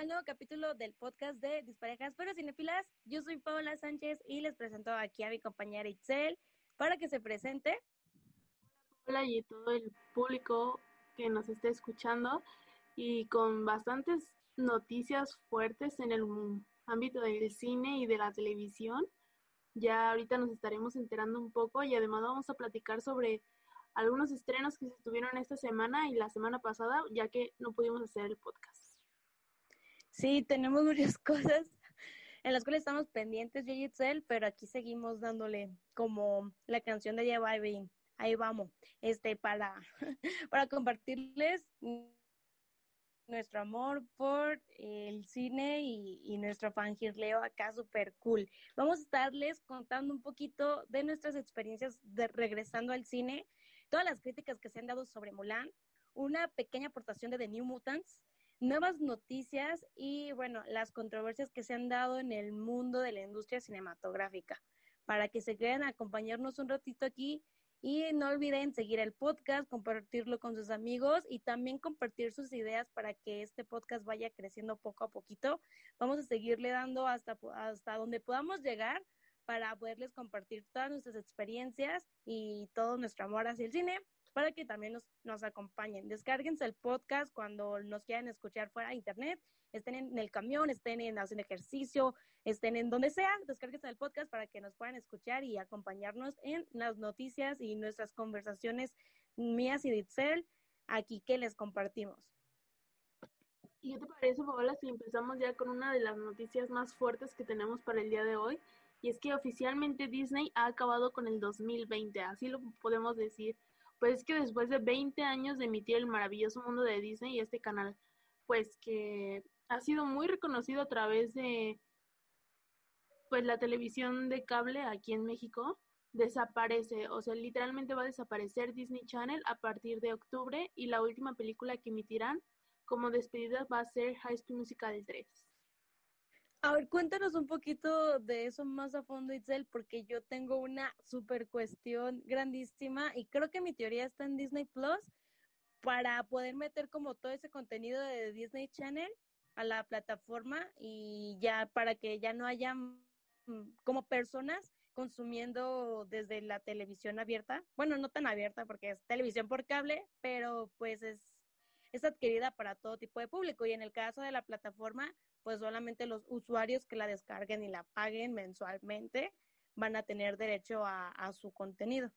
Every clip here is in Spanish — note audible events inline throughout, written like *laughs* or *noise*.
al nuevo capítulo del podcast de Disparejas pero Cinefilas. Yo soy Paola Sánchez y les presento aquí a mi compañera Itzel para que se presente. Hola y todo el público que nos esté escuchando y con bastantes noticias fuertes en el ámbito del cine y de la televisión. Ya ahorita nos estaremos enterando un poco y además vamos a platicar sobre algunos estrenos que se tuvieron esta semana y la semana pasada, ya que no pudimos hacer el podcast. Sí, tenemos muchas *laughs* cosas en las cuales estamos pendientes, yo y Itzel, pero aquí seguimos dándole como la canción de J Balvin. Ahí vamos, este, para, *laughs* para compartirles nuestro amor por el cine y, y nuestro fangirleo acá súper cool. Vamos a estarles contando un poquito de nuestras experiencias de regresando al cine, todas las críticas que se han dado sobre Mulan, una pequeña aportación de The New Mutants, nuevas noticias y, bueno, las controversias que se han dado en el mundo de la industria cinematográfica. Para que se queden a acompañarnos un ratito aquí y no olviden seguir el podcast, compartirlo con sus amigos y también compartir sus ideas para que este podcast vaya creciendo poco a poquito. Vamos a seguirle dando hasta, hasta donde podamos llegar para poderles compartir todas nuestras experiencias y todo nuestro amor hacia el cine para que también nos, nos acompañen. Descárguense el podcast cuando nos quieran escuchar fuera de internet, estén en el camión, estén en haciendo ejercicio, estén en donde sea, descárguense el podcast para que nos puedan escuchar y acompañarnos en las noticias y nuestras conversaciones mías y de Itzel aquí que les compartimos. ¿Y qué te parece, Paola, si empezamos ya con una de las noticias más fuertes que tenemos para el día de hoy? Y es que oficialmente Disney ha acabado con el 2020, así lo podemos decir pues es que después de 20 años de emitir el maravilloso mundo de Disney y este canal, pues que ha sido muy reconocido a través de pues la televisión de cable aquí en México, desaparece, o sea, literalmente va a desaparecer Disney Channel a partir de octubre y la última película que emitirán como despedida va a ser High School Musical 3. A ver, cuéntanos un poquito de eso más a fondo, Itzel, porque yo tengo una super cuestión grandísima y creo que mi teoría está en Disney Plus para poder meter como todo ese contenido de Disney Channel a la plataforma y ya para que ya no haya mm, como personas consumiendo desde la televisión abierta, bueno, no tan abierta porque es televisión por cable, pero pues es, es adquirida para todo tipo de público y en el caso de la plataforma pues solamente los usuarios que la descarguen y la paguen mensualmente van a tener derecho a, su contenido.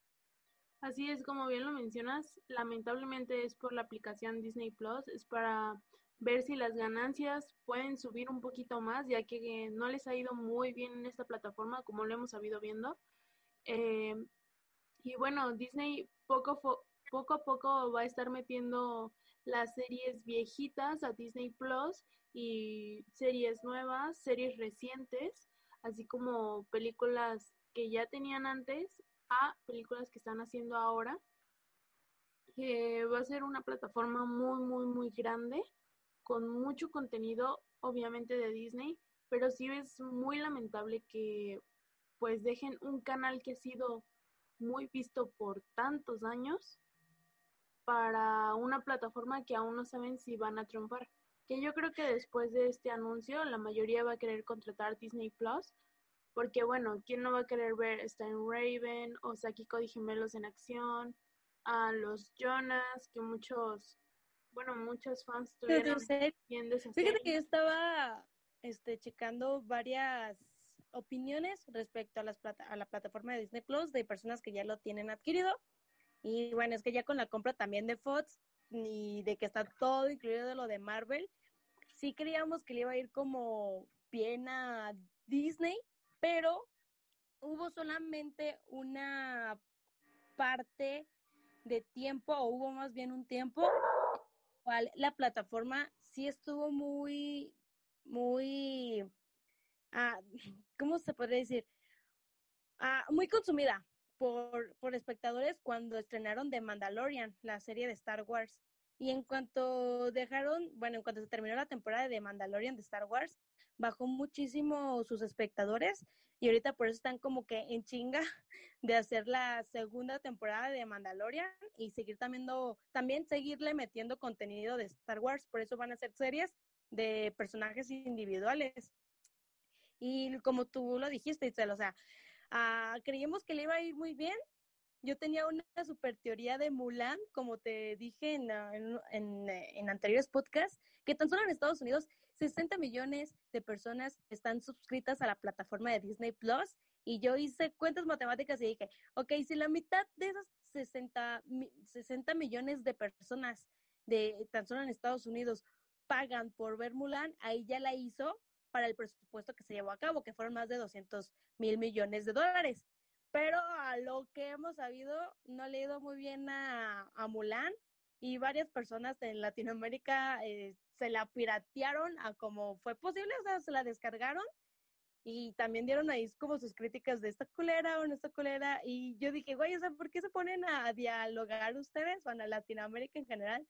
Así es, como bien lo mencionas, lamentablemente es por la aplicación Disney Plus, es para ver si las ganancias pueden subir un poquito más, ya que no les ha ido muy bien en esta plataforma, como lo hemos sabido viendo. Eh, y bueno, Disney poco, poco a poco va a estar metiendo las series viejitas a Disney Plus y series nuevas, series recientes, así como películas que ya tenían antes a películas que están haciendo ahora. Va a ser una plataforma muy, muy, muy grande, con mucho contenido, obviamente de Disney, pero sí es muy lamentable que pues dejen un canal que ha sido muy visto por tantos años para una plataforma que aún no saben si van a triunfar que yo creo que después de este anuncio la mayoría va a querer contratar Disney Plus, porque bueno, ¿quién no va a querer ver Stan Raven o Saki Cody Gemelos en acción? A los Jonas, que muchos, bueno, muchos fans tuvieron bien Fíjate que yo estaba este, checando varias opiniones respecto a, las a la plataforma de Disney Plus de personas que ya lo tienen adquirido. Y bueno, es que ya con la compra también de Fox, ni de que está todo incluido de lo de Marvel. Sí creíamos que le iba a ir como bien a Disney, pero hubo solamente una parte de tiempo, o hubo más bien un tiempo, cual la plataforma sí estuvo muy, muy, ah, ¿cómo se podría decir? Ah, muy consumida por, por espectadores cuando estrenaron The Mandalorian, la serie de Star Wars. Y en cuanto dejaron, bueno, en cuanto se terminó la temporada de Mandalorian de Star Wars, bajó muchísimo sus espectadores y ahorita por eso están como que en chinga *laughs* de hacer la segunda temporada de Mandalorian y seguir también, también seguirle metiendo contenido de Star Wars, por eso van a hacer series de personajes individuales. Y como tú lo dijiste, Itzel, o sea, uh, creíamos que le iba a ir muy bien, yo tenía una super teoría de Mulan, como te dije en, en, en, anteriores podcasts, que tan solo en Estados Unidos 60 millones de personas están suscritas a la plataforma de Disney Plus y yo hice cuentas matemáticas y dije, ok, si la mitad de esas 60, 60 millones de personas de tan solo en Estados Unidos pagan por ver Mulan, ahí ya la hizo para el presupuesto que se llevó a cabo, que fueron más de 200 mil millones de dólares. Pero a lo que hemos sabido, no le ha ido muy bien a, a Mulan y varias personas en Latinoamérica eh, se la piratearon a como fue posible, o sea, se la descargaron y también dieron ahí como sus críticas de esta culera o no esta culera y yo dije, güey, o sea, ¿por qué se ponen a dialogar ustedes, van a Latinoamérica en general?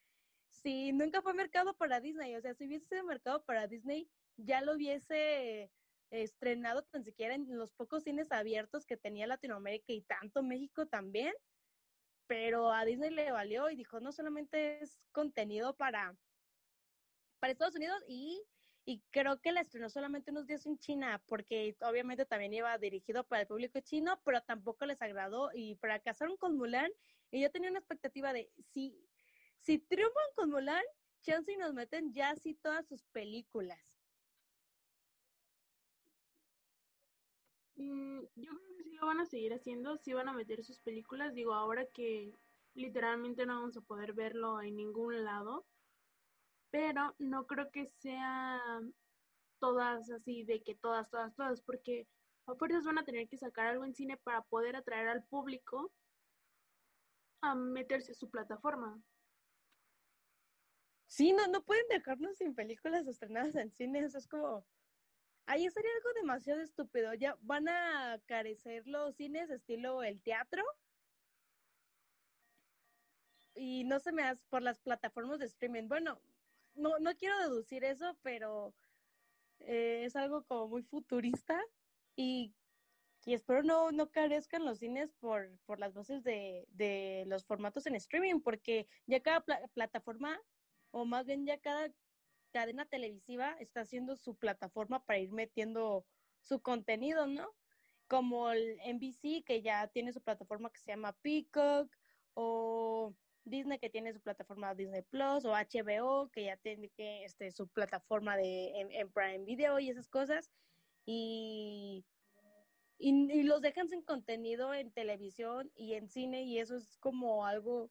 Si nunca fue mercado para Disney, o sea, si hubiese sido mercado para Disney, ya lo hubiese estrenado tan siquiera en los pocos cines abiertos que tenía Latinoamérica y tanto México también, pero a Disney le valió y dijo, no solamente es contenido para, para Estados Unidos y, y creo que la estrenó solamente unos días en China, porque obviamente también iba dirigido para el público chino, pero tampoco les agradó y fracasaron con Mulan y yo tenía una expectativa de si, si triunfan con Mulan, chance nos meten ya así todas sus películas Mm, yo creo que sí lo van a seguir haciendo, sí van a meter sus películas. Digo, ahora que literalmente no vamos a poder verlo en ningún lado, pero no creo que sea todas así, de que todas, todas, todas, porque a fuerzas van a tener que sacar algo en cine para poder atraer al público a meterse a su plataforma. Sí, no, no pueden dejarnos sin películas estrenadas en cine, eso es como Ahí sería algo demasiado estúpido. Ya van a carecer los cines estilo el teatro. Y no se me hace por las plataformas de streaming. Bueno, no, no quiero deducir eso, pero eh, es algo como muy futurista y, y espero no, no carezcan los cines por, por las voces de, de los formatos en streaming, porque ya cada plataforma, o más bien ya cada cadena televisiva está haciendo su plataforma para ir metiendo su contenido, ¿no? Como el NBC, que ya tiene su plataforma que se llama Peacock, o Disney, que tiene su plataforma Disney Plus, o HBO, que ya tiene que, este, su plataforma de, en, Prime Video y esas cosas. Y, y los dejan sin contenido en televisión y en cine, y eso es como algo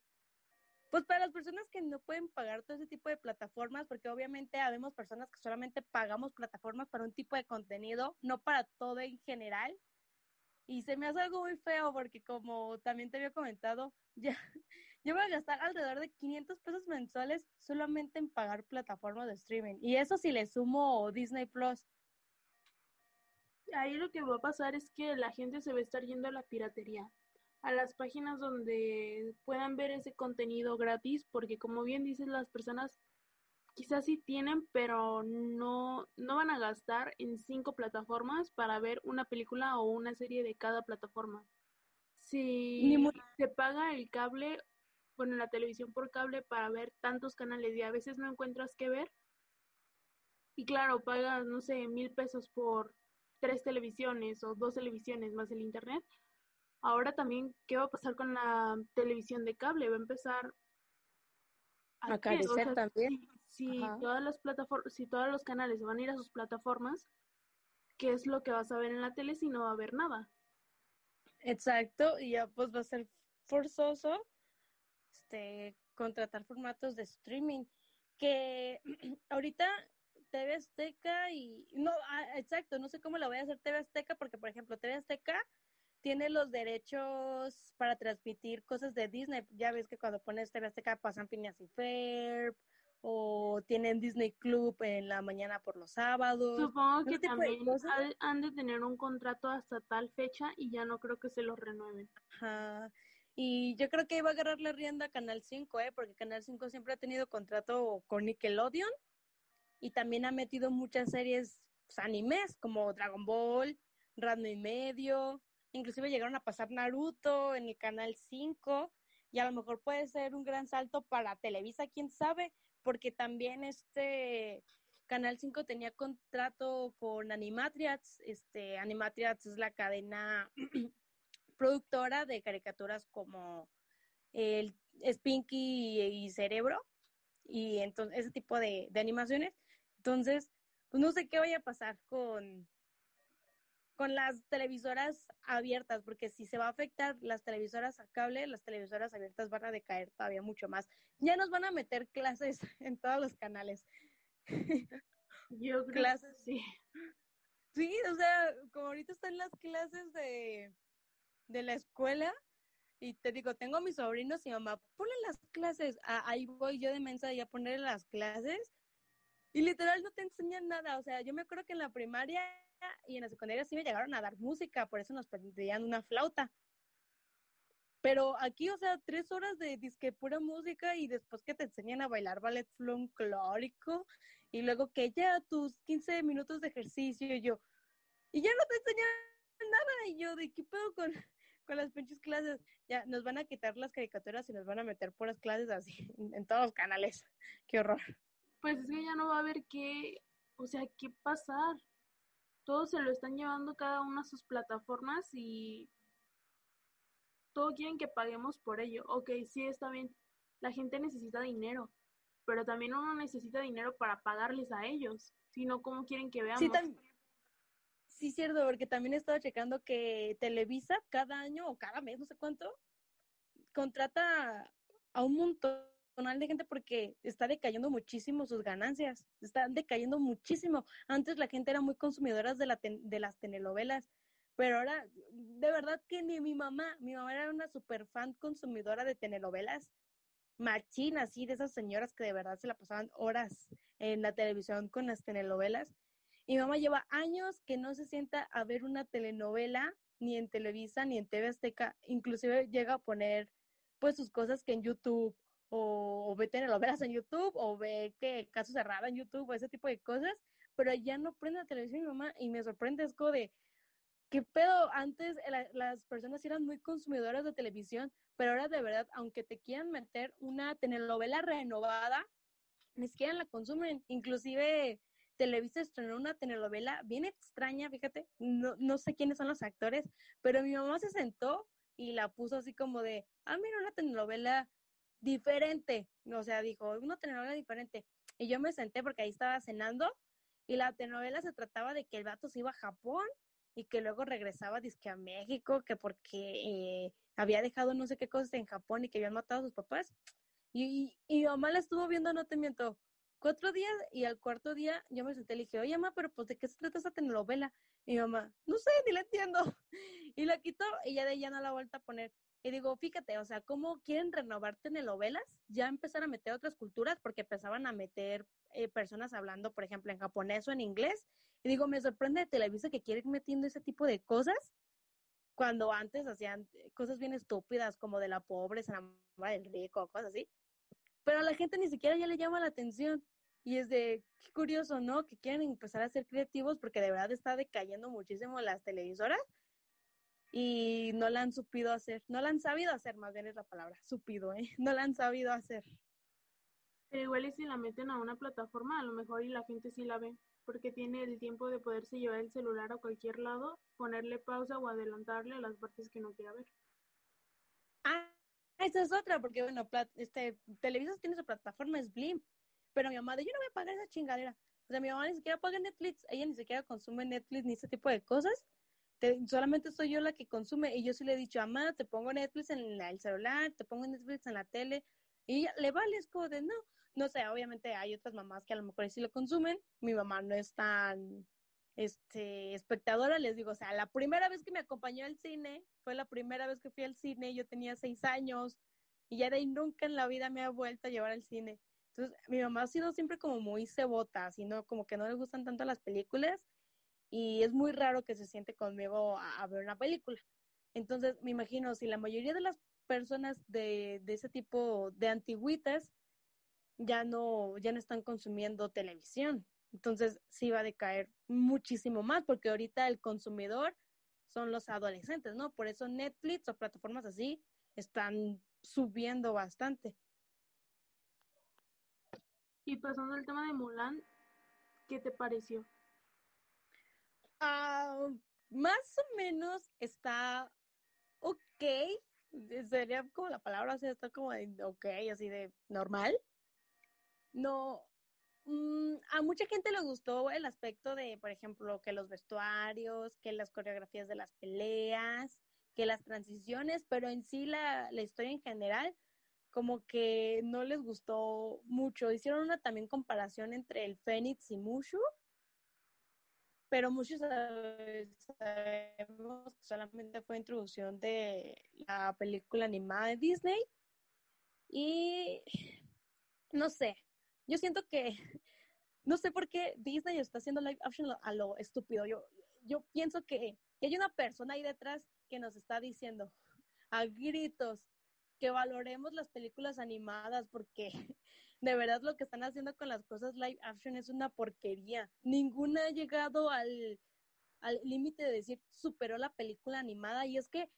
pues para las personas que no pueden pagar todo ese tipo de plataformas, porque obviamente habemos personas que solamente pagamos plataformas para un tipo de contenido, no para todo en general. Y se me hace algo muy feo porque como también te había comentado, *laughs* ya yo voy a gastar alrededor de 500 pesos mensuales solamente en pagar plataformas de streaming. Y eso si le sumo Disney Plus. Ahí lo que va a pasar es que la gente se va a estar yendo a la piratería a las páginas donde puedan ver ese contenido gratis, porque como bien dices, las personas quizás sí tienen, pero no, no van a gastar en cinco plataformas para ver una película o una serie de cada plataforma. Si se paga el cable, bueno, la televisión por cable para ver tantos canales y a veces no encuentras qué ver, y claro, pagas, no sé, mil pesos por tres televisiones o dos televisiones más el internet, Ahora también, ¿qué va a pasar con la televisión de cable? Va a empezar a, carecer también. Si, todas las plataformas, si todos los canales van a ir a sus plataformas, ¿qué es lo que vas a ver en la tele si no va a haber nada? Exacto, y ya pues va a ser forzoso este contratar formatos de streaming que *clears throat* ahorita TV Azteca y no, ah, exacto, no sé cómo lo voy a hacer TV Azteca porque por ejemplo TV Azteca tiene los derechos para transmitir cosas de Disney. Ya ves que cuando pones TV Azteca pasan Phineas y Ferb o tienen Disney Club en la mañana por los sábados. Supongo que también han de tener un contrato hasta tal fecha y ya no creo que se los renueven. Ajá. Y yo creo que iba a agarrar la rienda Canal 5, ¿eh? porque Canal 5 siempre ha tenido contrato con Nickelodeon y también ha metido muchas series pues, animes como Dragon Ball, Ranma y medio, inclusive llegaron a pasar Naruto en el Canal 5 y a lo mejor puede ser un gran salto para Televisa, quién sabe, porque también este Canal 5 tenía contrato con Animatriats, este Animatriats es la cadena *clears throat* productora de caricaturas como el Spinky y, Cerebro y entonces ese tipo de, de animaciones. Entonces, pues no sé qué vaya a pasar con, con las televisoras abiertas, porque si se va a afectar las televisoras a cable, las televisoras abiertas van a decaer todavía mucho más. Ya nos van a meter clases *laughs* en todos los canales. Yo creo clases, sí. Sí, o sea, como ahorita están las clases de, de la escuela, y te digo, tengo a mis sobrinos y mamá, ponle las clases. Ah, ahí voy yo de mensa y a ponerle las clases. Y literal no te enseñan nada. O sea, yo me acuerdo que en la primaria y en la secundaria sí me llegaron a dar música, por eso nos pedían una flauta. Pero aquí, o sea, tres horas de disque pura música y después que te enseñan a bailar ballet folclórico y luego que ya tus 15 minutos de ejercicio y yo, y ya no te enseñan nada y yo, ¿de qué pedo con, con las pinches clases? Ya nos van a quitar las caricaturas y nos van a meter puras clases así en, en todos los canales. Qué horror. Pues es que ya no va a haber qué, o sea, qué pasar todos se lo están llevando cada una a sus plataformas y todos quieren que paguemos por ello. Ok, sí, está bien. La gente necesita dinero, pero también uno necesita dinero para pagarles a ellos. Si no, ¿cómo quieren que veamos? Sí, sí, cierto, porque también he estado checando que Televisa cada año o cada mes, no sé cuánto, contrata a un montón de gente porque está decayendo muchísimo sus ganancias, están decayendo muchísimo. Antes la gente era muy consumidora de, la de las telenovelas, pero ahora, de verdad que ni mi mamá, mi mamá era una super fan consumidora de telenovelas, machina, así, de esas señoras que de verdad se la pasaban horas en la televisión con las telenovelas. Mi mamá lleva años que no se sienta a ver una telenovela ni en Televisa ni en TV Azteca, inclusive llega a poner pues sus cosas que en YouTube o, ve telenovelas en YouTube, o ve que caso cerrado en YouTube, o ese tipo de cosas, pero ya no prende la televisión mi mamá, y me sorprende, es como de, ¿qué pedo? Antes las personas eran muy consumidoras de televisión, pero ahora de verdad, aunque te quieran meter una telenovela renovada, ni siquiera la consumen, inclusive Televisa estrenó una telenovela bien extraña, fíjate, no, no sé quiénes son los actores, pero mi mamá se sentó y la puso así como de, ah, mira, una telenovela diferente. O sea, dijo, una telenovela diferente. Y yo me senté porque ahí estaba cenando y la telenovela se trataba de que el vato se iba a Japón y que luego regresaba disque a México, que porque eh, había dejado no sé qué cosas en Japón y que habían matado a sus papás. Y, y, mi mamá la estuvo viendo, no te miento, cuatro días y al cuarto día yo me senté y le dije, oye, mamá, pero pues ¿de qué se trata esa telenovela? Y mi mamá, no sé, ni la entiendo. *laughs* Y la quitó y ya de ella no la vuelta a poner. Y digo, fíjate, o sea, ¿cómo quieren renovar telenovelas? Ya empezar a meter otras culturas porque empezaban a meter eh, personas hablando, por ejemplo, en japonés o en inglés. Y digo, me sorprende de Televisa que quieren metiendo ese tipo de cosas cuando antes hacían cosas bien estúpidas como de la pobre se enamora del rico, cosas así. Pero a la gente ni siquiera ya le llama la atención. Y es de, qué curioso, ¿no? Que quieren empezar a ser creativos porque de verdad está decayendo muchísimo las televisoras y no la han supido hacer, no la han sabido hacer, más bien es la palabra, supido, ¿eh? *laughs* No la han sabido hacer. Pero igual y si la meten a una plataforma, a lo mejor y la gente sí la ve, porque tiene el tiempo de poderse llevar el celular a cualquier lado, ponerle pausa o adelantarle a las partes que no quiera ver. Ah, esa es otra, porque bueno, este, Televisa tiene su plataforma, es Blim, pero mi mamá, de, yo no voy a pagar esa chingadera. O sea, mi mamá ni siquiera paga Netflix, ella ni siquiera consume Netflix ni ese tipo de cosas solamente soy yo la que consume y yo sí le he dicho, mamá, te pongo Netflix en el celular, te pongo Netflix en la tele y le vale, es como de no, no sé, obviamente hay otras mamás que a lo mejor sí lo consumen, mi mamá no es tan este espectadora, les digo, o sea, la primera vez que me acompañó al cine, fue la primera vez que fui al cine, yo tenía seis años y ya de ahí nunca en la vida me ha vuelto a llevar al cine. Entonces, mi mamá ha sido siempre como muy cebota, sino como que no le gustan tanto las películas y es muy raro que se siente conmigo a, ver una película. Entonces, me imagino, si la mayoría de las personas de, de ese tipo de antigüitas ya no, ya no están consumiendo televisión. Entonces, sí va a decaer muchísimo más, porque ahorita el consumidor son los adolescentes, ¿no? Por eso Netflix o plataformas así están subiendo bastante. Y pasando al tema de Mulan, ¿qué te pareció? Ah, más o menos está ok. Sería como la palabra, sea, está como de ok, así de normal. No, mm, a mucha gente le gustó el aspecto de, por ejemplo, que los vestuarios, que las coreografías de las peleas, que las transiciones, pero en sí la, la historia en general como que no les gustó mucho. Hicieron una también comparación entre el Fénix y Mushu, pero muchos sabemos que solamente fue introducción de la película animada de Disney. Y no sé, yo siento que, *laughs* no sé por qué Disney está haciendo live action a lo estúpido. Yo, yo pienso que, que hay una persona ahí detrás que nos está diciendo a gritos que valoremos las películas animadas porque de verdad lo que están haciendo con las cosas live action es una porquería. Ninguna ha llegado al límite de decir superó la película animada y es que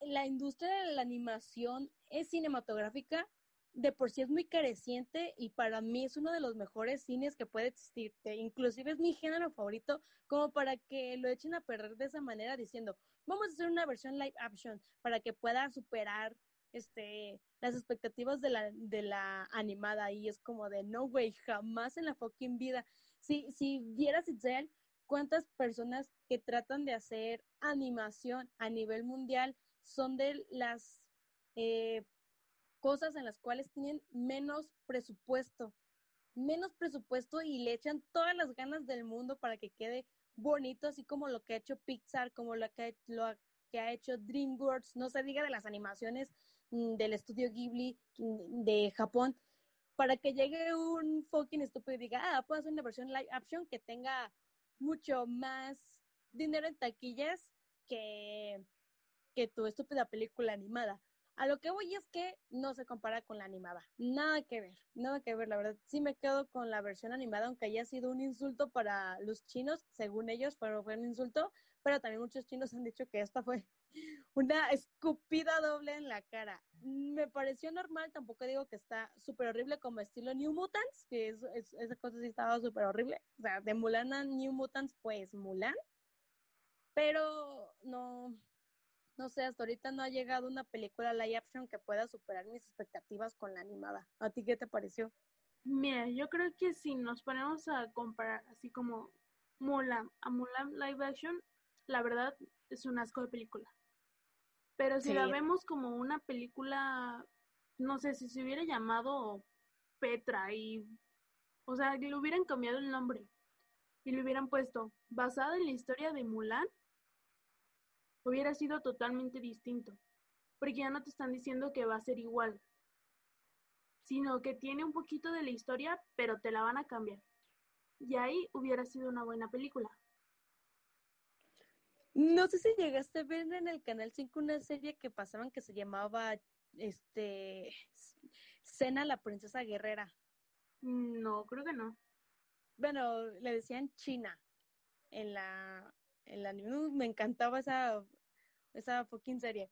la industria de la animación es cinematográfica de por sí es muy careciente y para mí es uno de los mejores cines que puede existir. Inclusive es mi género favorito como para que lo echen a perder de esa manera diciendo, vamos a hacer una versión live action para que pueda superar este, las expectativas de la, de la animada y es como de, no, güey, jamás en la fucking vida. Si, si vieras, Itzel, cuántas personas que tratan de hacer animación a nivel mundial son de las eh, cosas en las cuales tienen menos presupuesto, menos presupuesto y le echan todas las ganas del mundo para que quede bonito, así como lo que ha hecho Pixar, como lo que, lo que ha hecho DreamWorks, no se diga de las animaciones del estudio Ghibli mm, de Japón para que llegue un fucking estúpido y diga, ah, puedo hacer una versión live action que tenga mucho más dinero en taquillas que, que tu estúpida película animada. A lo que voy es que no se compara con la animada. Nada que ver, nada que ver. La verdad, sí me quedo con la versión animada, aunque haya sido un insulto para los chinos, según ellos, pero fue un insulto. Pero también muchos chinos han dicho que esta fue una escupida doble en la cara. Me pareció normal, tampoco digo que está súper horrible como estilo New Mutants, que es, esa cosa sí estaba súper horrible. O sea, de Mulan a New Mutants, pues Mulan. Pero no, no sé, hasta ahorita no ha llegado una película live action que pueda superar mis expectativas con la animada. ¿A ti qué te pareció? Mira, yo creo que si nos ponemos a comparar así como Mulan a Mulan live action, la verdad es un asco de película. Pero si la vemos como una película, no sé, si se hubiera llamado Petra y, o sea, le hubieran cambiado el nombre y le hubieran puesto basada en la historia de Mulan, hubiera sido totalmente distinto, porque ya no te están diciendo que va a ser igual, sino que tiene un poquito de la historia, pero te la van a cambiar. Y ahí hubiera sido una buena película. No sé si llegaste a ver en el Canal 5 una serie que pasaban que se llamaba este Cena la princesa guerrera. No, creo que no. Bueno, le decían China en la en la me encantaba esa esa fucking serie.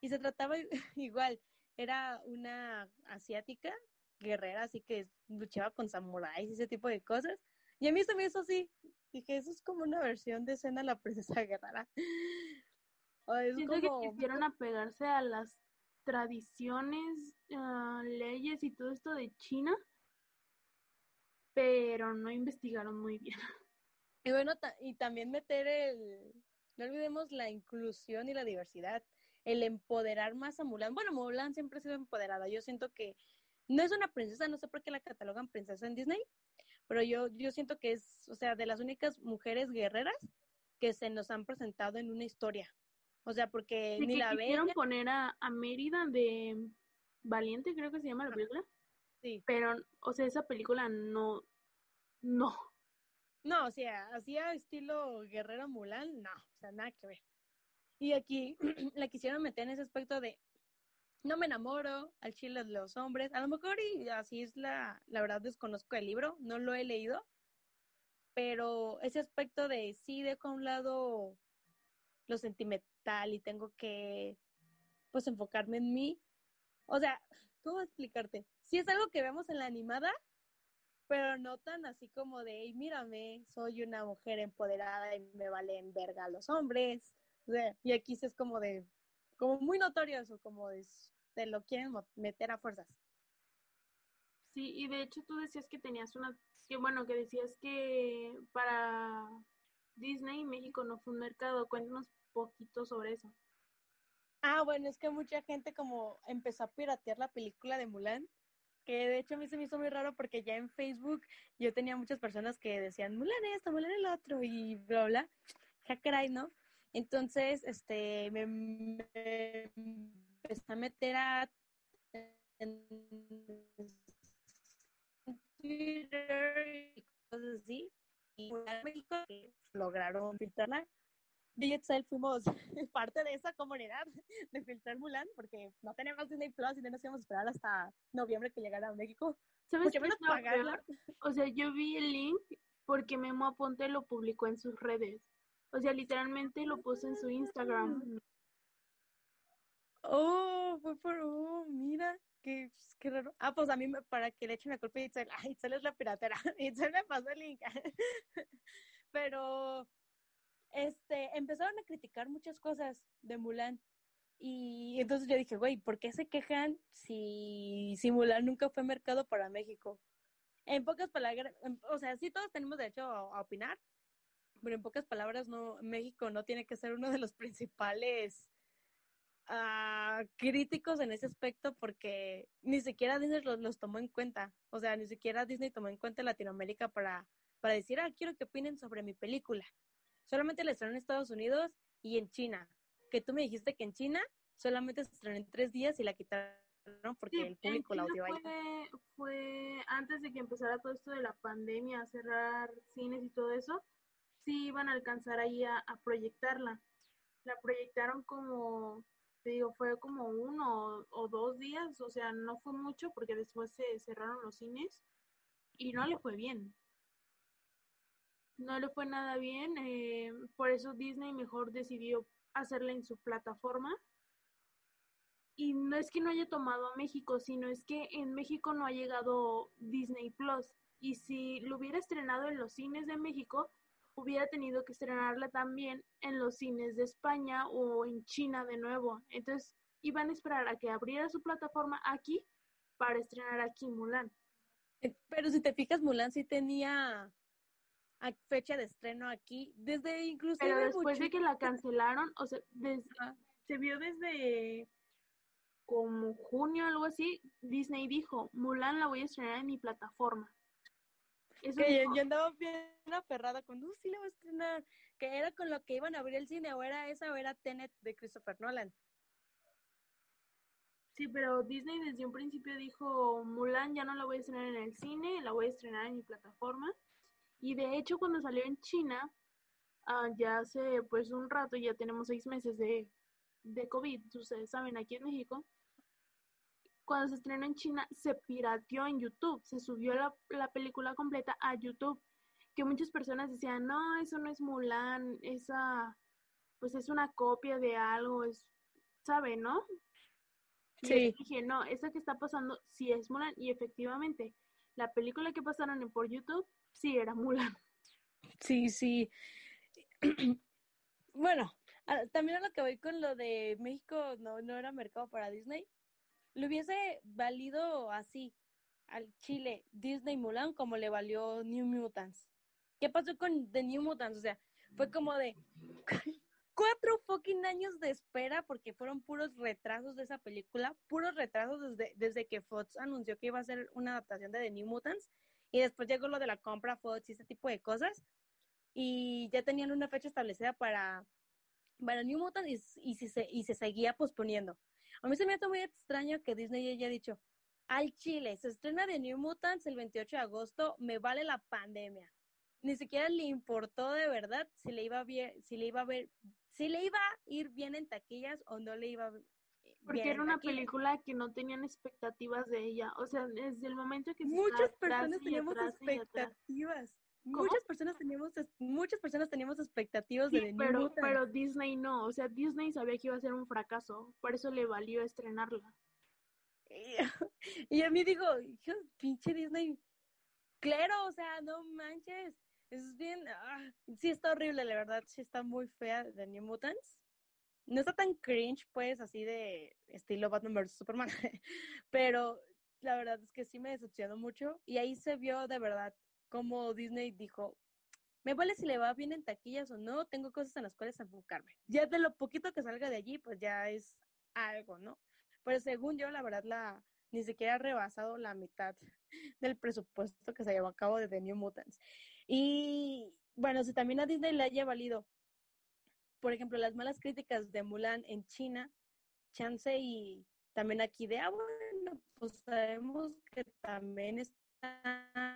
Y se trataba *laughs* igual, era una asiática guerrera, así que luchaba con samuráis y ese tipo de cosas. Y a mí se me hizo así. Dije, eso es como una versión de escena la princesa guerrera. Siento que quisieron apegarse a las tradiciones, uh, leyes y todo esto de China, pero no investigaron muy bien. Y bueno, y también meter el, no olvidemos la inclusión y la diversidad, el empoderar más a Mulan. Bueno, Mulan siempre ha sido empoderada. Yo siento que no es una princesa, no sé por qué la catalogan princesa en Disney, pero yo, yo siento que es, o sea, de las únicas mujeres guerreras que se nos han presentado en una historia. O sea, porque ni la ven. poner a, a, Mérida de Valiente, creo que se llama la película. Sí. Pero, o sea, esa película no, no. No, o sea, hacía estilo Guerrero Mulan, no, o sea, nada que ver. Y aquí *clears throat* la quisieron meter en ese aspecto de no me enamoro al chile de los hombres. A lo mejor y así es la, la verdad desconozco el libro, no lo he leído, pero ese aspecto de sí dejo a un lado lo sentimental y tengo que pues enfocarme en mí. O sea, ¿cómo explicarte? Sí es algo que vemos en la animada, pero no tan así como de, hey, mírame, soy una mujer empoderada y me valen verga los hombres. Y aquí sí es como de, como muy notorio eso, como de, te lo quieren meter a fuerzas. Sí, y de hecho tú decías que tenías una, que bueno, que decías que para Disney México no fue un mercado. Cuéntanos poquito sobre eso. Ah, bueno, es que mucha gente como empezó a piratear la película de Mulan, que de hecho a mí se me hizo muy raro porque ya en Facebook yo tenía muchas personas que decían Mulan esto, Mulan el otro y bla, bla, caray, ¿no? Entonces, este, me, me empecé a meter a en Twitter y cosas así, y Mulan México lograron filtrarla yo y Excel fuimos *laughs* parte de esa comunidad de filtrar Mulan, porque no tenemos Disney Plus y no nos íbamos a esperar hasta noviembre que llegara a México. ¿Sabes qué pagarla. O sea, yo vi el link porque Memo Aponte lo publicó en sus redes. O sea, literalmente lo puso en su Instagram. Oh, fue por, oh, mira, qué, qué raro. Ah, pues a mí, para que le echen la culpa a Itzel, ah, Itzel es la piratera, *laughs* Itzel me pasó el link. *laughs* Pero este, empezaron a criticar muchas cosas de Mulan. Y entonces yo dije, güey, ¿por qué se quejan si, si Mulan nunca fue mercado para México? En pocas palabras, o sea, sí todos tenemos derecho a, opinar, pero en pocas palabras, no, México no tiene que ser uno de los principales uh, críticos en ese aspecto porque ni siquiera Disney los, los, tomó en cuenta. O sea, ni siquiera Disney tomó en cuenta Latinoamérica para, para decir, ah, quiero que opinen sobre mi película solamente la estrenó en Estados Unidos y en China. Que tú me dijiste que en China solamente se estrenó en tres días y la quitaron porque el público la odió ahí. Fue, antes de que empezara todo esto de la pandemia, cerrar cines y todo eso, sí iban a alcanzar ahí a, proyectarla. La proyectaron como, te digo, fue como uno o dos días, o sea, no fue mucho porque después se cerraron los cines y no le fue bien no le fue nada bien, eh, por eso Disney mejor decidió hacerla en su plataforma. Y no es que no haya tomado a México, sino es que en México no ha llegado Disney Plus. Y si lo hubiera estrenado en los cines de México, hubiera tenido que estrenarla también en los cines de España o en China de nuevo. Entonces iban a esperar a que abriera su plataforma aquí para estrenar aquí Mulan. Eh, pero si te fijas, Mulan sí tenía fecha de estreno aquí, desde incluso... Pero después de que la cancelaron, o sea, se vio desde como junio algo así, Disney dijo, Mulan la voy a estrenar en mi plataforma. Que yo, andaba bien aferrada con, no, sí la voy a estrenar, que era con lo que iban a abrir el cine, o era esa o era Tenet de Christopher Nolan. Sí, pero Disney desde un principio dijo, Mulan ya no la voy a estrenar en el cine, la voy a estrenar en mi plataforma. Y de hecho, cuando salió en China, uh, ya hace pues un rato, ya tenemos seis meses de, de COVID, ustedes saben, aquí en México, cuando se estrenó en China, se pirateó en YouTube, se subió la, la película completa a YouTube, que muchas personas decían, no, eso no es Mulan, esa, pues es una copia de algo, es, ¿sabe, no? sí. dije, no, esa que está pasando sí es Mulan, y efectivamente, la película que pasaron por YouTube sí era Mulan. Sí, sí. *clears throat* bueno, también a lo que voy con lo de México no, no era mercado para Disney. Le hubiese valido así al Chile Disney Mulan como le valió New Mutants. ¿Qué pasó con The New Mutants? O sea, fue como de *laughs* cuatro fucking años de espera porque fueron puros retrasos de esa película, puros retrasos desde, desde que Fox anunció que iba a ser una adaptación de The New Mutants y después llegó lo de la compra Fox y ese tipo de cosas. Y ya tenían una fecha establecida para, para New Mutants y, y, se, y se seguía posponiendo. A mí se me hace muy extraño que Disney haya dicho, al Chile, se estrena de New Mutants el 28 de agosto, me vale la pandemia. Ni siquiera le importó de verdad si le iba a ver, si le iba a ver, si le iba a ir bien en taquillas o no le iba a porque era una película que no tenían expectativas de ella. O sea, desde el momento que se muchas personas teníamos expectativas. Muchas personas teníamos muchas personas teníamos expectativas de pero, pero Disney no, o sea, Disney sabía que iba a ser un fracaso, por eso le valió estrenarla. *laughs* Y, a mí digo, pinche Disney, claro, o sea, no manches, es bien, ah, sí está horrible, la verdad, sí está muy fea de New Mutants no está tan cringe, pues, así de estilo Batman vs. Superman, *laughs* pero la verdad es que sí me decepcionó mucho y ahí se vio de verdad como Disney dijo, me vale si le va bien en taquillas o no, tengo cosas en las cuales enfocarme. Ya de lo poquito que salga de allí, pues ya es algo, ¿no? Pero según yo, la verdad, la ni siquiera ha rebasado la mitad *laughs* del presupuesto que se llevó a cabo de The New Mutants. Y bueno, si también a Disney le haya valido por ejemplo, las malas críticas de Mulan en China, chance y también aquí de, ah, bueno, pues sabemos que también está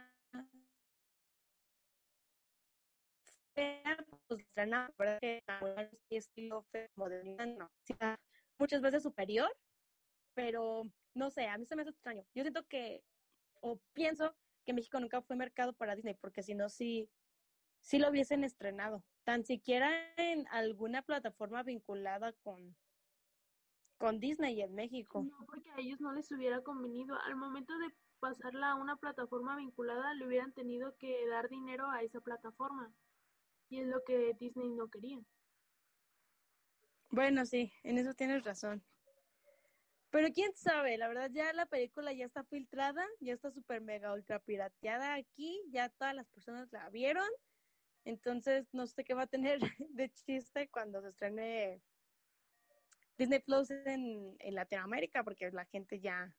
muchas veces superior, pero no sé, a mí se me hace extraño. Yo siento que, o pienso que México nunca fue mercado para Disney, porque si no, sí, sí lo hubiesen estrenado tan siquiera en alguna plataforma vinculada con, con Disney en México. No, porque a ellos no les hubiera convenido. Al momento de pasarla a una plataforma vinculada, le hubieran tenido que dar dinero a esa plataforma. Y es lo que Disney no quería. Bueno, sí, en eso tienes razón. Pero quién sabe, la verdad ya la película ya está filtrada, ya está súper mega ultra pirateada aquí, ya todas las personas la vieron entonces, no sé qué va a tener *laughs* de chiste cuando se estrene Disney Plus en, en Latinoamérica, porque la gente ya,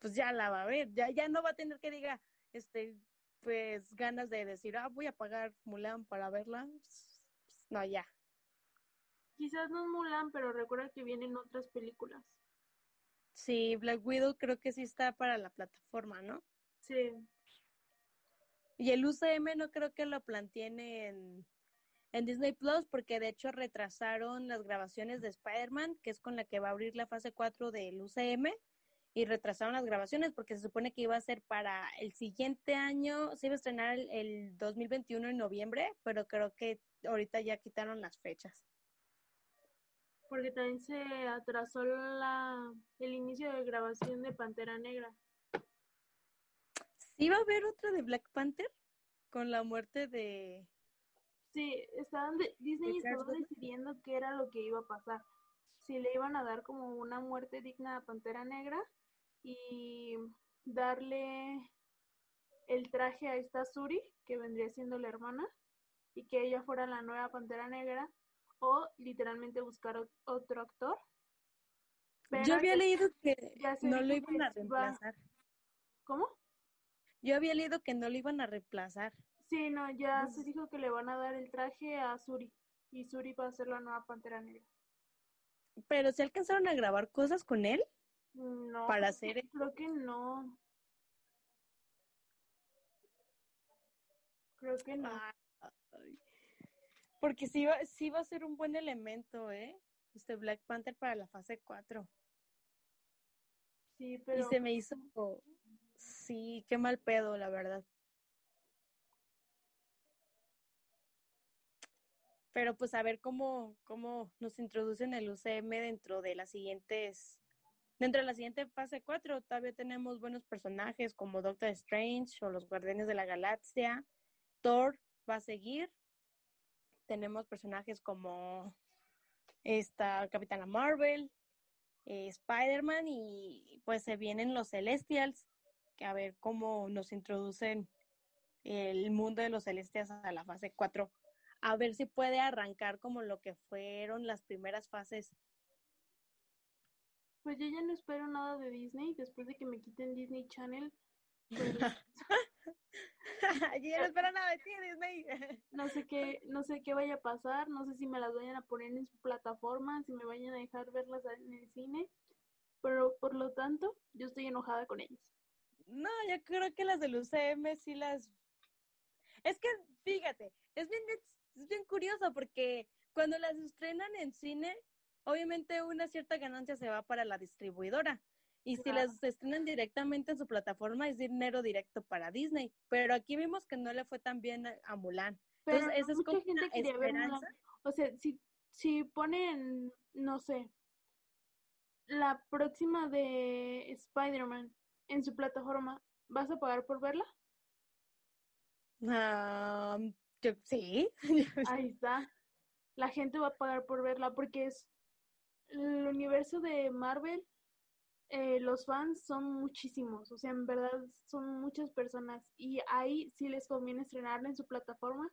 pues ya la va a ver, ya, ya no va a tener que diga, este, pues ganas de decir, ah, voy a pagar Mulan para verla. Pues, no, ya. Quizás no es Mulan, pero recuerda que vienen otras películas. Sí, Black Widow creo que sí está para la plataforma, ¿no? Sí. Y el UCM no creo que lo planteen en, en Disney Plus porque de hecho retrasaron las grabaciones de Spider-Man, que es con la que va a abrir la fase 4 del UCM, y retrasaron las grabaciones porque se supone que iba a ser para el siguiente año, se iba a estrenar el, el 2021 en noviembre, pero creo que ahorita ya quitaron las fechas. Porque también se atrasó la, el inicio de grabación de Pantera Negra. ¿Iba a haber otra de Black Panther? Con la muerte de... Sí, estaban Disney estaba decidiendo qué era lo que iba a pasar. Si le iban a dar como una muerte digna a Pantera Negra y darle el traje a esta Suri, que vendría siendo la hermana, y que ella fuera la nueva Pantera Negra, o literalmente buscar otro actor. Yo había leído que no lo iban a reemplazar. ¿Cómo? Yo había leído que no lo iban a reemplazar. Sí, no, ya se dijo que le van a dar el traje a Suri. Y Suri va a ser la nueva Pantera Negra. ¿Pero se alcanzaron a grabar cosas con él? No. Para hacer. Creo que no. Creo que no. porque sí va, sí va a ser un buen elemento, ¿eh? Este Black Panther para la fase 4. Sí, pero. Y se me hizo Sí, qué mal pedo, la verdad. Pero pues a ver cómo, cómo nos introducen el UCM dentro de las siguientes, dentro de la siguiente fase 4, todavía tenemos buenos personajes como Doctor Strange o los Guardianes de la Galaxia. Thor va a seguir. Tenemos personajes como esta Capitana Marvel, eh, Spider-Man y pues se vienen los Celestials a ver cómo nos introducen el mundo de los celestias a la fase 4, a ver si puede arrancar como lo que fueron las primeras fases. Pues yo ya no espero nada de Disney después de que me quiten Disney Channel. Pues *laughs* yo ya no espero nada de ti, Disney. *laughs* no sé qué, no sé qué vaya a pasar, no sé si me las vayan a poner en su plataforma, si me vayan a dejar verlas en el cine. pero por lo tanto, yo estoy enojada con ellas. No, yo creo que las del UCM sí las... Es que, fíjate, es bien, es bien curioso porque cuando las estrenan en cine, obviamente una cierta ganancia se va para la distribuidora. Y si las estrenan directamente en su plataforma, es dinero directo para Disney. Pero aquí vimos que no le fue tan bien a Mulan. Entonces, esa es como una esperanza. O sea, si, si ponen, no sé, la próxima de Spider-Man en su plataforma, ¿vas a pagar por verla? sí. *laughs* Ahí está. La gente va a pagar por verla porque es el universo de Marvel. Eh, los fans son muchísimos, o sea, en verdad son muchas personas y ahí sí les conviene estrenarla en su plataforma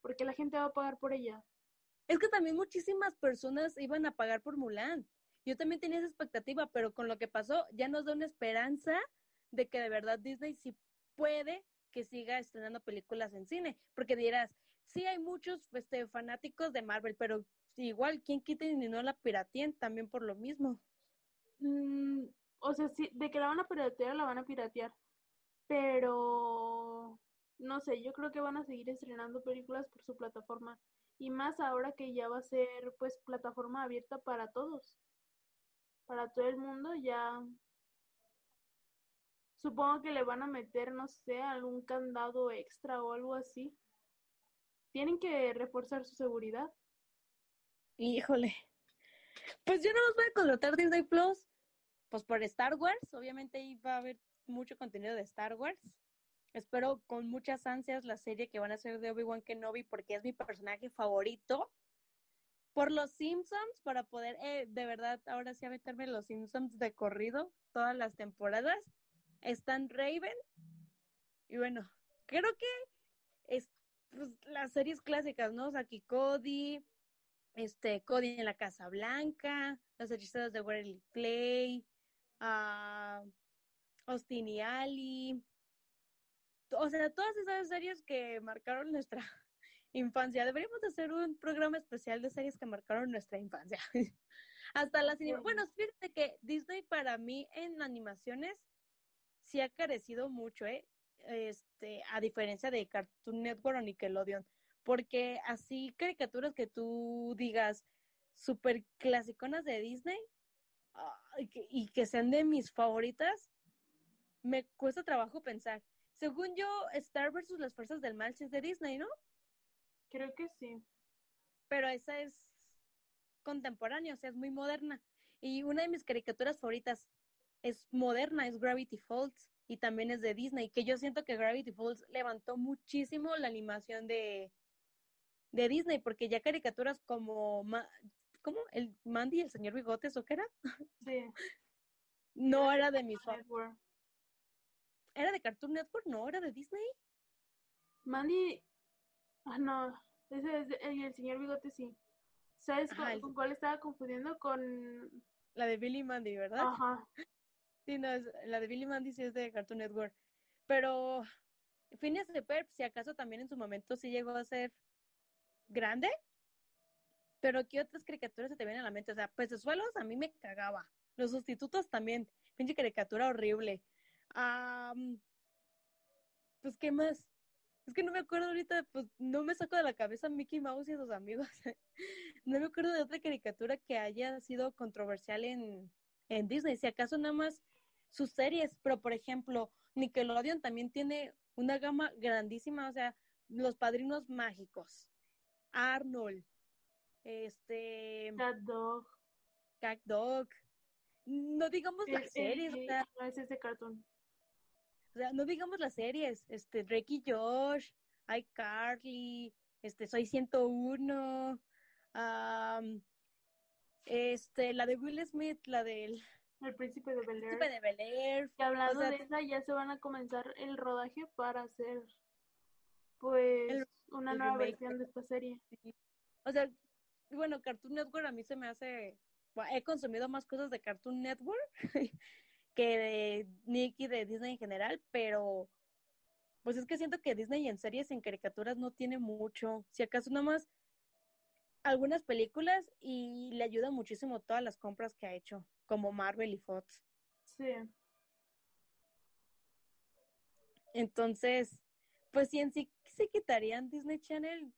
porque la gente va a pagar por ella. Es que también muchísimas personas iban a pagar por Mulan. Yo también tenía esa expectativa, pero con lo que pasó ya nos da una esperanza de que de verdad Disney sí puede que siga estrenando películas en cine, porque dirás, sí hay muchos este, fanáticos de Marvel, pero igual, ¿quién quita y no la pirateen también por lo mismo? Mm, o sea, sí, de que la van a piratear, la van a piratear, pero no sé, yo creo que van a seguir estrenando películas por su plataforma y más ahora que ya va a ser pues plataforma abierta para todos, para todo el mundo, ya supongo que le van a meter, no sé, algún candado extra o algo así. Tienen que reforzar su seguridad. Híjole. Pues yo no los voy a contratar Disney Plus, pues por Star Wars, obviamente ahí va a haber mucho contenido de Star Wars. Espero con muchas ansias la serie que van a hacer de Obi-Wan Kenobi porque es mi personaje favorito. Por los Simpsons, para poder, eh, de verdad, ahora sí a meterme los Simpsons de corrido, todas las temporadas. Están Raven. Y bueno, creo que es pues, las series clásicas, ¿no? Saki Cody, este, Cody en la Casa Blanca, Los Hechizados de Waverly Clay, uh, Austin y Ali, o sea, todas esas series que marcaron nuestra *laughs* infancia. Deberíamos hacer un programa especial de series que marcaron nuestra infancia. *laughs* Hasta las bueno, fíjate que Disney para mí en animaciones sí ha carecido mucho, ¿eh? Este, a diferencia de Cartoon Network o Nickelodeon, porque así caricaturas que tú digas super clasiconas de Disney y que sean de mis favoritas, me cuesta trabajo pensar. Según yo, Star versus las fuerzas del mal sí es de Disney, ¿no? Creo que sí. Pero esa es contemporánea, o sea, es muy moderna. Y una de mis caricaturas favoritas es moderna, es Gravity Falls, y también es de Disney, que yo siento que Gravity Falls levantó muchísimo la animación de, de Disney, porque ya caricaturas como, ¿cómo? El Mandy, el señor Bigotes, ¿o qué era? Sí. *laughs* no era de mis favoritos. ¿Era de Cartoon Network? No, era de Disney. Mandy. Ah, no. Ese es el señor Bigote, sí. ¿Sabes con, cuál estaba confundiendo? Con. La de Billy Mandy, ¿verdad? Ajá. *laughs* Sí, no, la de Billy Mandy sí es de Cartoon Network. Pero. Phineas de Perp, si acaso también en su momento sí llegó a ser grande. Pero ¿qué otras caricaturas se te vienen a la mente? O sea, pues suelos a mí me cagaba. Los sustitutos también. Pinche caricatura horrible pues, ¿qué más? Es que no me acuerdo ahorita, pues no me saco de la cabeza Mickey Mouse y sus amigos. *laughs* no me acuerdo de otra caricatura que haya sido controversial en, en Disney. Si acaso nada más sus series, pero por ejemplo, Nickelodeon también tiene una gama grandísima, o sea, Los Padrinos Mágicos, Arnold, este... Cat Dog. Cat Dog. No digamos las series, o sea... No, es ese cartoon. O sea, no digamos las series, este, Drake y Josh, iCarly, este, Soy 101, este, la de Will Smith, la del... El príncipe de Bel Air. Príncipe de Bel Air. Y hablando de esa, ya se van a comenzar el rodaje para hacer, pues, una nueva versión de esta serie. O sea, bueno, Cartoon Network a mí se me hace... He consumido más cosas de Cartoon Network *laughs* que de Nick y de Disney en general, pero pues es que siento que Disney en series, en caricaturas no tiene mucho. Si acaso nada más algunas películas y le ayuda muchísimo todas las compras que ha hecho, como Marvel y Fox. Sí. Entonces, pues si en sí se quitarían Disney Channel,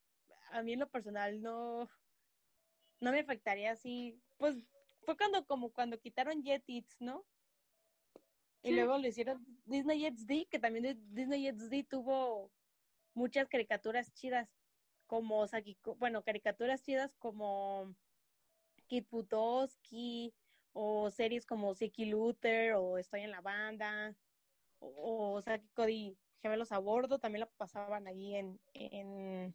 a mí en lo personal no, no me afectaría así. Pues fue cuando, como cuando quitaron Jetix, ¿no? Y Sí. luego lo hicieron Disney XD, que también Disney XD tuvo muchas caricaturas chidas, como bueno, caricaturas chidas como Kid Butowski, o series como Siki Luther, o Estoy en la banda, o, o Saki Cody Gemelos a Bordo, también la pasaban ahí en, en,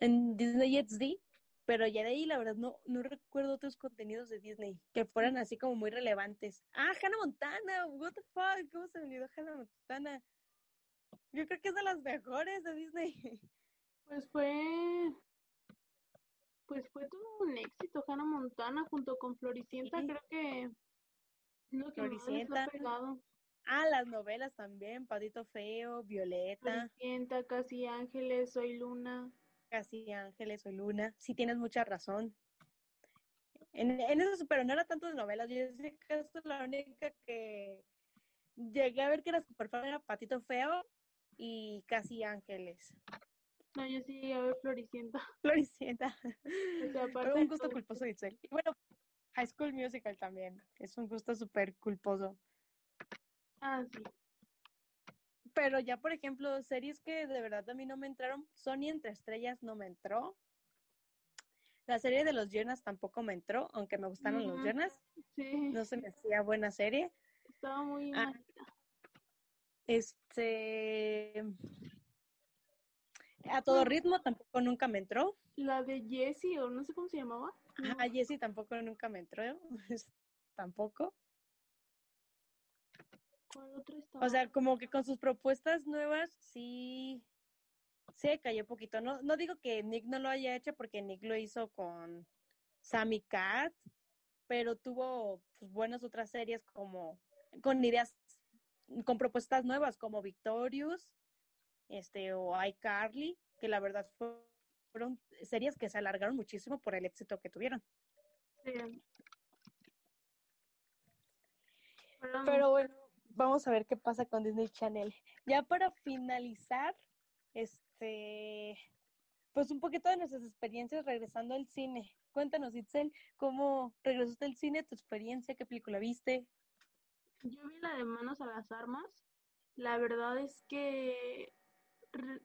en Disney XD. Pero ya de ahí, la verdad, no, no recuerdo otros contenidos de Disney que fueran así como muy relevantes. Ah, Hannah Montana, what the fuck, ¿cómo se me olvidó Hannah Montana? Yo creo que es de las mejores de Disney. *laughs* Pues fue. Pues fue todo un éxito, Hannah Montana junto con Floricienta, Sí. creo que lo que más les Floricienta. ha pegado. Ah, las novelas también, Padito Feo, Violeta, Floricienta, Casi Ángeles, Soy Luna. Casi Ángeles o Luna. Sí, tienes mucha razón. En, en eso, pero no era tanto de novelas. Yo sé que esta es la única que llegué a ver que era super fan, era Patito Feo y Casi Ángeles. No, yo sí llegué a ver Floricienta. *laughs* Floricienta. O sea, un gusto culposo Itzel. Y bueno, High School Musical también. Es un gusto súper culposo. Ah, sí. Pero ya, por ejemplo, series que de verdad a mí no me entraron, Sony entre estrellas no me entró. La serie de los Jonas tampoco me entró, aunque me gustaron los. Jonas. Sí, No se me hacía buena serie. estaba muy Ah. Este. A todo ritmo tampoco nunca me entró. La de Jessie, o no sé cómo se llamaba. No, A Jessie tampoco nunca me entró. *laughs* tampoco. ¿Cuál otra estaba? O sea, como que con sus propuestas nuevas sí se cayó poquito. No, no digo que Nick no lo haya hecho porque Nick lo hizo con Sammy Cat, pero tuvo pues, buenas otras series como con ideas, con propuestas nuevas como Victorious, este o iCarly, que la verdad fue- fueron series que se alargaron muchísimo por el éxito que tuvieron. Sí. Pero bueno, vamos a ver qué pasa con Disney Channel. Ya para finalizar, este, pues un poquito de nuestras experiencias regresando al cine. Cuéntanos, Itzel, ¿cómo regresaste al cine? ¿Tu experiencia? ¿Qué película viste? Yo vi la de Manos a las Armas. La verdad es que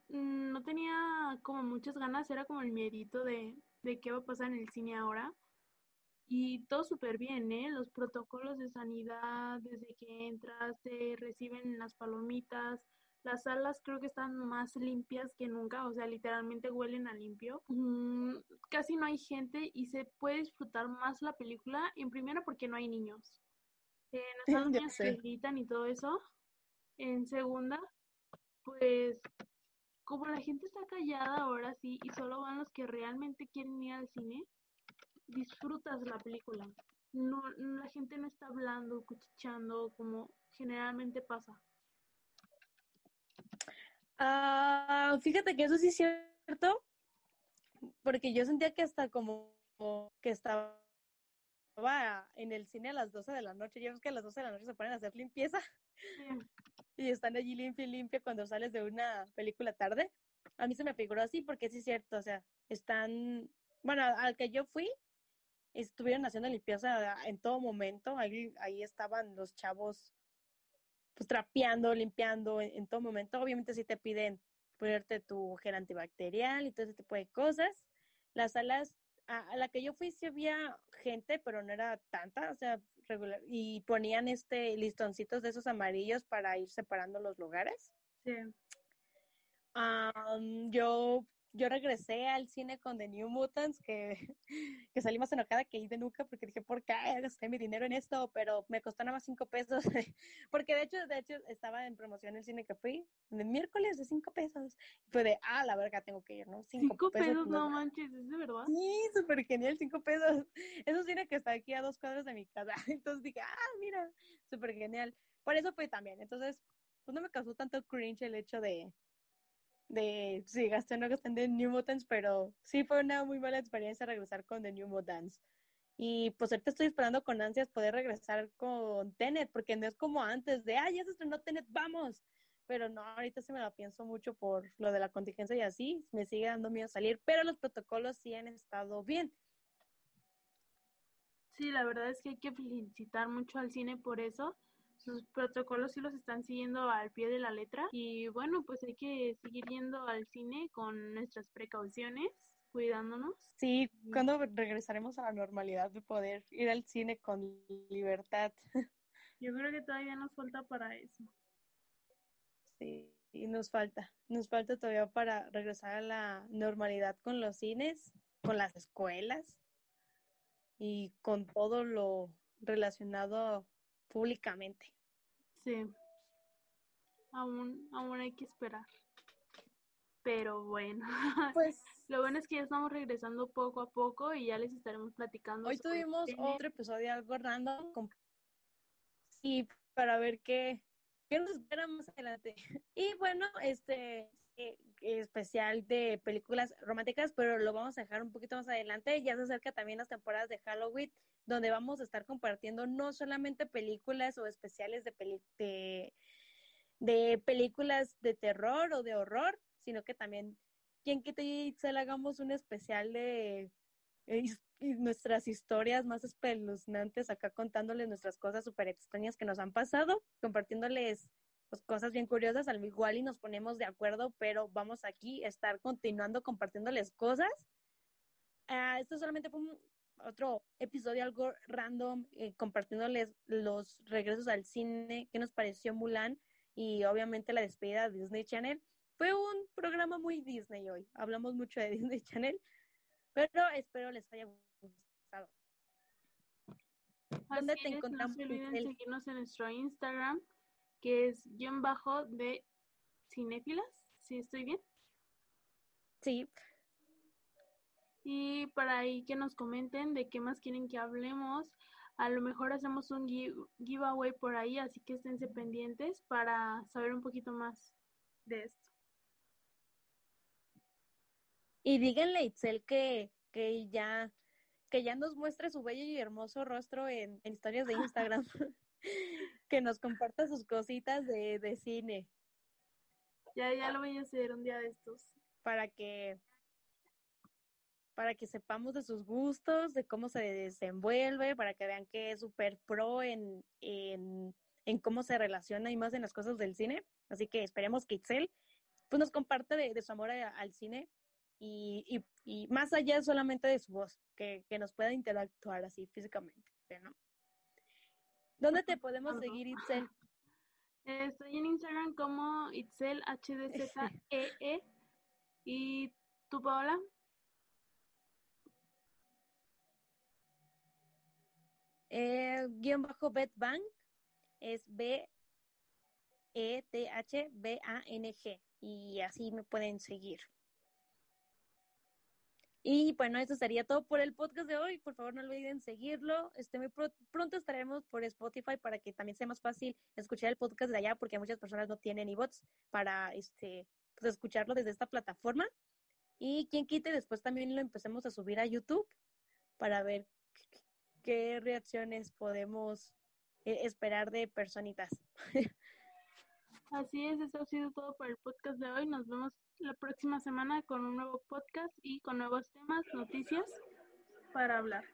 no tenía como muchas ganas, era como el miedito de, de qué va a pasar en el cine ahora. Y todo súper bien, ¿eh? Los protocolos de sanidad, desde que entras, te reciben las palomitas. Las salas creo que están más limpias que nunca, o sea, literalmente huelen a limpio. Mm, casi no hay gente y se puede disfrutar más la película, en primera porque no hay niños. Eh, no *laughs* están niños que gritan y todo eso. En segunda, pues como la gente está callada ahora sí y solo van los que realmente quieren ir al cine, disfrutas la película. No, la gente no está hablando, cuchicheando como generalmente pasa. Ah, fíjate que eso sí es cierto, porque yo sentía que hasta como que estaba en el cine a las 12 de la noche. Ya ves que a las 12 de la noche se ponen a hacer limpieza Sí. y están allí limpia y limpia cuando sales de una película tarde. A mí se me figuró así porque sí es cierto, o sea, están, bueno, al que yo fui, estuvieron haciendo limpieza en todo momento, ahí, ahí estaban los chavos pues trapeando, limpiando en, en todo momento. Obviamente sí te piden ponerte tu gel antibacterial y todo ese tipo de cosas. Las salas a, a la que yo fui sí había gente, pero no era tanta, o sea, regular, y ponían este listoncitos de esos amarillos para ir separando los lugares. Sí. Am, yo, yo regresé al cine con The New Mutants, que, *laughs* que salí más enojada que de nunca, porque dije, ¿por qué gasté mi dinero en esto? Pero me costó nada más cinco pesos, *laughs* porque de hecho, de hecho, estaba en promoción el cine que fui, de miércoles de cinco pesos. Y fue de, ah, la verga, tengo que ir, ¿no? Cinco pesos, no manches, ¿es de verdad? Sí, súper genial, cinco pesos. *laughs* Es un cine que está aquí a dos cuadras de mi casa. Entonces dije, ah, mira, súper genial. Por eso fui también. Entonces, pues no me causó tanto cringe el hecho de, de si gasté no gasté de New Mutants, pero sí fue una muy mala experiencia regresar con The New Mutants. Y pues ahorita estoy esperando con ansias poder regresar con Tenet, porque no es como antes de, ah, ya se estrenó Tenet, vamos. Pero no, ahorita sí me la pienso mucho por lo de la contingencia y así, me sigue dando miedo salir, pero los protocolos sí han estado bien. Sí, la verdad es que hay que felicitar mucho al cine por eso. Sus protocolos sí los están siguiendo al pie de la letra. Y bueno, pues hay que seguir yendo al cine con nuestras precauciones cuidándonos. Sí, cuando regresaremos a la normalidad de poder ir al cine con libertad. *laughs* Yo creo que todavía nos falta para eso. Sí, y nos falta, nos falta todavía para regresar a la normalidad con los cines, con las escuelas y con todo lo relacionado públicamente. Sí, aún, aún hay que esperar. Pero bueno, *laughs* pues lo bueno es que ya estamos regresando poco a poco y ya les estaremos platicando. Hoy tuvimos otro episodio algo random y para ver qué, qué nos espera más adelante. *laughs* Y bueno, este eh, especial de películas románticas, pero lo vamos a dejar un poquito más adelante. Ya se acerca también las temporadas de Halloween, donde vamos a estar compartiendo no solamente películas o especiales de, de, de películas de terror o de horror, sino que también quien quita y se le hagamos un especial de eh, nuestras historias más espeluznantes acá contándoles nuestras cosas súper extrañas que nos han pasado, compartiéndoles pues, cosas bien curiosas, al igual y nos ponemos de acuerdo, pero vamos aquí a estar continuando compartiéndoles cosas. Uh, esto solamente fue un, otro episodio algo random, eh, compartiéndoles los regresos al cine, qué nos pareció Mulan y obviamente la despedida de Disney Channel. Fue un programa muy Disney hoy. Hablamos mucho de *laughs* Disney Channel, pero espero les haya gustado. ¿Dónde te encontramos? No se olviden seguirnos en nuestro Instagram, que es guion bajo de cinéfilas. ¿Sí estoy bien? Sí. Y para ahí que nos comenten de qué más quieren que hablemos. A lo mejor hacemos un giveaway por ahí, así que esténse pendientes para saber un poquito más de esto. Y díganle a Itzel que, que ya que ya nos muestre su bello y hermoso rostro en, historias de *laughs* Instagram. *laughs* que nos comparta sus cositas de, de cine. Ya, ya lo voy a hacer un día de estos. Para que para que sepamos de sus gustos, de cómo se desenvuelve, para que vean que es súper pro en, en, en, cómo se relaciona y más en las cosas del cine. Así que esperemos que Itzel pues, nos comparte de, de su amor al cine y, y, más allá solamente de su voz, que, que nos pueda interactuar así físicamente, ¿no? ¿Dónde te podemos seguir, Itzel? *laughs* Estoy en Instagram como Itzel HDZEE. ¿Y tú, Paola? Eh, guion bajo Betbank es B E T H B A N G y así me pueden seguir. Y bueno, eso sería todo por el podcast de hoy. Por favor, no olviden seguirlo. Este, muy pronto estaremos por Spotify para que también sea más fácil escuchar el podcast de allá, porque muchas personas no tienen e-bots para este, pues, escucharlo desde esta plataforma. Y quien quite, después también lo empecemos a subir a YouTube para ver qué reacciones podemos eh, esperar de personitas. *laughs* Así es, eso ha sido todo por el podcast de hoy. Nos vemos la próxima semana con un nuevo podcast y con nuevos temas, noticias para hablar.